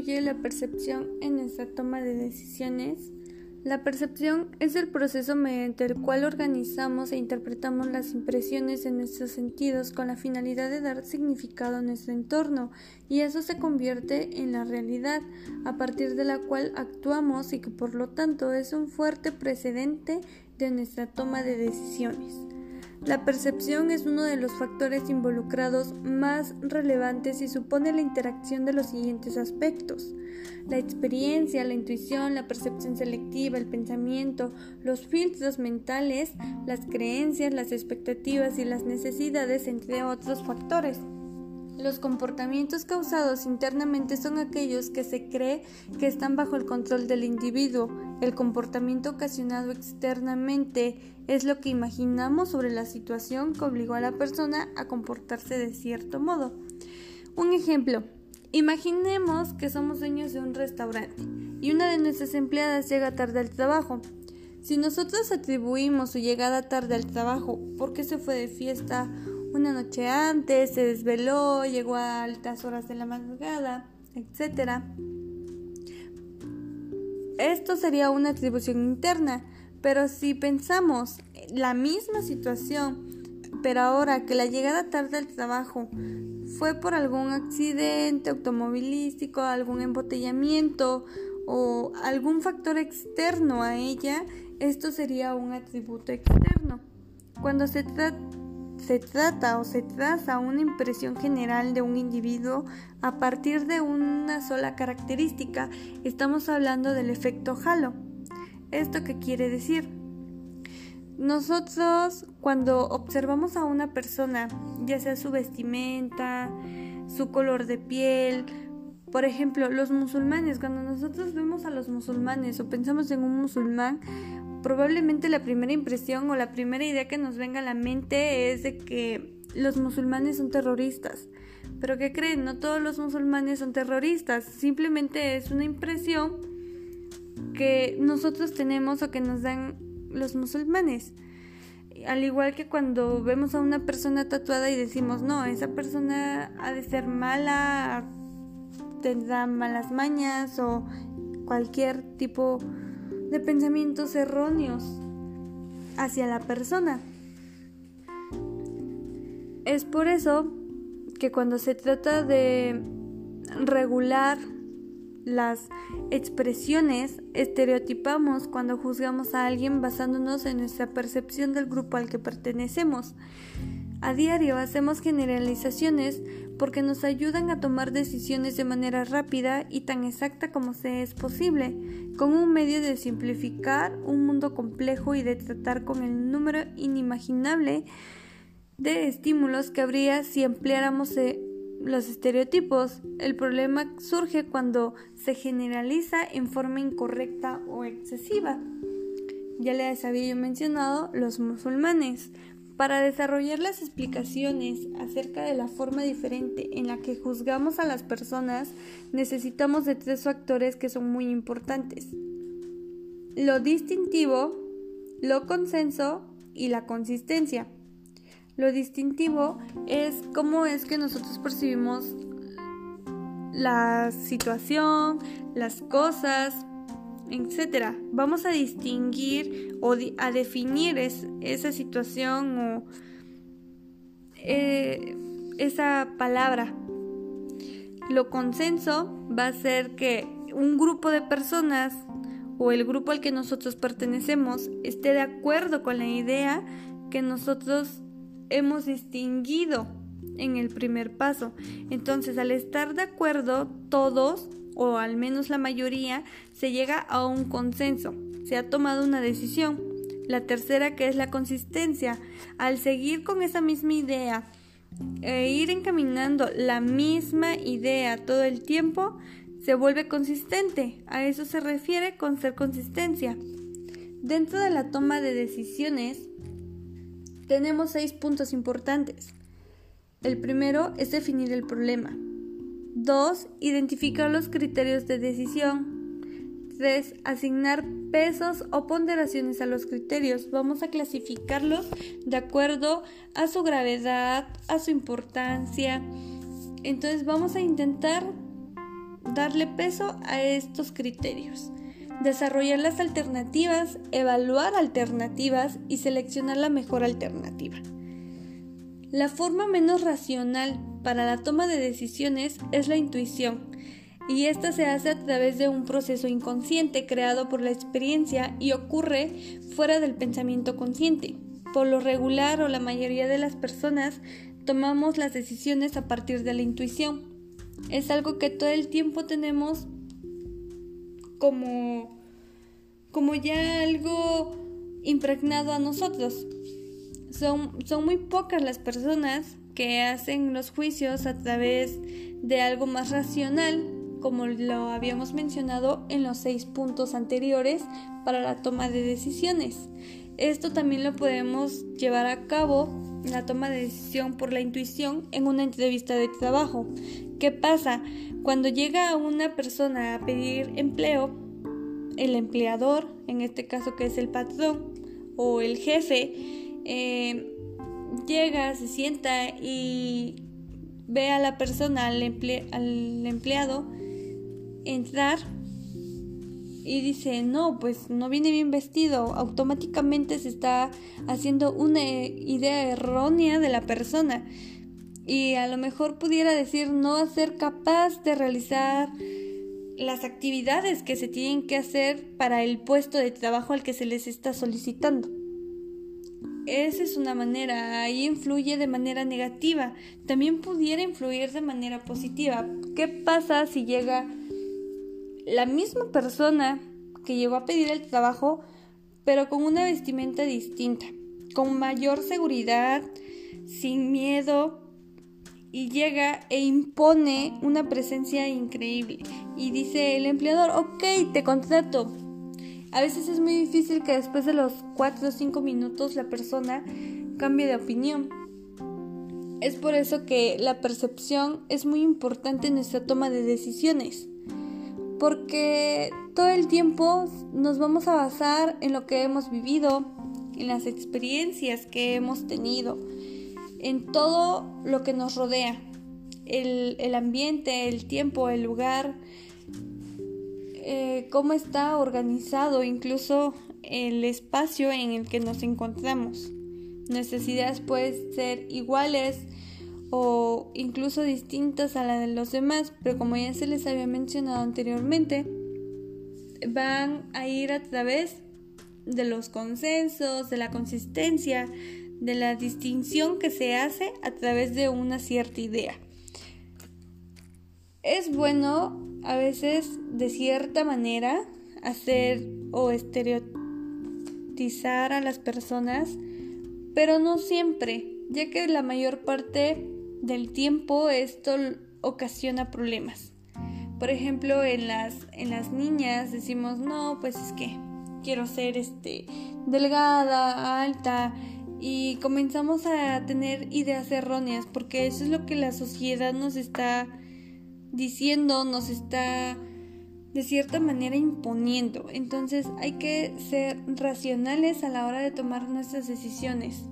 influye la percepción en nuestra toma de decisiones? La percepción es el proceso mediante el cual organizamos e interpretamos las impresiones de nuestros sentidos con la finalidad de dar significado a nuestro entorno y eso se convierte en la realidad a partir de la cual actuamos y que por lo tanto es un fuerte precedente de nuestra toma de decisiones. La percepción es uno de los factores involucrados más relevantes y supone la interacción de los siguientes aspectos. La experiencia, la intuición, la percepción selectiva, el pensamiento, los filtros mentales, las creencias, las expectativas y las necesidades, entre otros factores. Los comportamientos causados internamente son aquellos que se cree que están bajo el control del individuo. El comportamiento ocasionado externamente es lo que imaginamos sobre la situación que obligó a la persona a comportarse de cierto modo. Un ejemplo. Imaginemos que somos dueños de un restaurante y una de nuestras empleadas llega tarde al trabajo. Si nosotros atribuimos su llegada tarde al trabajo porque se fue de fiesta una noche antes, se desveló, llegó a altas horas de la madrugada, etc. Esto sería una atribución interna, pero si pensamos la misma situación, pero ahora que la llegada tarde al trabajo fue por algún accidente automovilístico, algún embotellamiento o algún factor externo a ella, esto sería un atributo externo. Cuando se trata se trata o se traza una impresión general de un individuo a partir de una sola característica. Estamos hablando del efecto halo. ¿Esto qué quiere decir? Nosotros cuando observamos a una persona, ya sea su vestimenta, su color de piel, por ejemplo, los musulmanes, cuando nosotros vemos a los musulmanes o pensamos en un musulmán, probablemente la primera impresión o la primera idea que nos venga a la mente es de que los musulmanes son terroristas. Pero ¿qué creen? No todos los musulmanes son terroristas, simplemente es una impresión que nosotros tenemos o que nos dan los musulmanes. Al igual que cuando vemos a una persona tatuada y decimos, no, esa persona ha de ser mala, tendrá malas mañas o cualquier tipo de pensamientos erróneos hacia la persona. Es por eso que cuando se trata de regular las expresiones, estereotipamos cuando juzgamos a alguien basándonos en nuestra percepción del grupo al que pertenecemos. A diario hacemos generalizaciones porque nos ayudan a tomar decisiones de manera rápida y tan exacta como se es posible, con un medio de simplificar un mundo complejo y de tratar con el número inimaginable de estímulos que habría si empleáramos eh, los estereotipos. El problema surge cuando se generaliza en forma incorrecta o excesiva. Ya les había mencionado los musulmanes. Para desarrollar las explicaciones acerca de la forma diferente en la que juzgamos a las personas, necesitamos de tres factores que son muy importantes. Lo distintivo, lo consenso y la consistencia. Lo distintivo es cómo es que nosotros percibimos la situación, las cosas, etcétera. Vamos a distinguir o a definir esa situación o eh, esa palabra. Lo consenso va a ser que un grupo de personas o el grupo al que nosotros pertenecemos esté de acuerdo con la idea que nosotros hemos distinguido en el primer paso. Entonces, al estar de acuerdo todos, o al menos la mayoría, se llega a un consenso, se ha tomado una decisión. La tercera que es la consistencia. Al seguir con esa misma idea e ir encaminando la misma idea todo el tiempo, se vuelve consistente. A eso se refiere con ser consistencia. Dentro de la toma de decisiones tenemos seis puntos importantes. El primero es definir el problema. 2. Identificar los criterios de decisión. 3. Asignar pesos o ponderaciones a los criterios. Vamos a clasificarlos de acuerdo a su gravedad, a su importancia. Entonces vamos a intentar darle peso a estos criterios, desarrollar las alternativas, evaluar alternativas y seleccionar la mejor alternativa. La forma menos racional para la toma de decisiones es la intuición, y esta se hace a través de un proceso inconsciente creado por la experiencia y ocurre fuera del pensamiento consciente. Por lo regular o la mayoría de las personas tomamos las decisiones a partir de la intuición. Es algo que todo el tiempo tenemos como, como ya algo impregnado a nosotros. Son, son muy pocas las personas que hacen los juicios a través de algo más racional, como lo habíamos mencionado en los seis puntos anteriores para la toma de decisiones. Esto también lo podemos llevar a cabo, la toma de decisión por la intuición, en una entrevista de trabajo. ¿Qué pasa? Cuando llega una persona a pedir empleo, el empleador, en este caso que es el patrón o el jefe, eh, llega, se sienta y ve a la persona, al, empleado, entrar y dice, no, pues no viene bien vestido, automáticamente se está haciendo una idea errónea de la persona y a lo mejor pudiera decir no a ser capaz de realizar las actividades que se tienen que hacer para el puesto de trabajo al que se les está solicitando. Esa es una manera, ahí influye de manera negativa. También pudiera influir de manera positiva. ¿Qué pasa si llega la misma persona que llegó a pedir el trabajo, pero con una vestimenta distinta, con mayor seguridad, sin miedo, y llega e impone una presencia increíble. Y dice el empleador, ok, te contrato, a veces es muy difícil que después de los 4 o 5 minutos la persona cambie de opinión. Es por eso que la percepción es muy importante en nuestra toma de decisiones. Porque todo el tiempo nos vamos a basar en lo que hemos vivido, en las experiencias que hemos tenido, en todo lo que nos rodea, el, el ambiente, el tiempo, el lugar, eh, cómo está organizado incluso el espacio en el que nos encontramos. Necesidades pueden ser iguales o incluso distintas a la de los demás, pero como ya se les había mencionado anteriormente, van a ir a través de los consensos, de la consistencia, de la distinción que se hace a través de una cierta idea. Es bueno a veces de cierta manera hacer o estereotizar a las personas, pero no siempre, ya que la mayor parte del tiempo esto ocasiona problemas. Por ejemplo, en las, en las niñas decimos, no, pues es que quiero ser este, delgada, alta, y comenzamos a tener ideas erróneas, porque eso es lo que la sociedad nos está diciendo, nos está de cierta manera imponiendo. Entonces hay que ser racionales a la hora de tomar nuestras decisiones.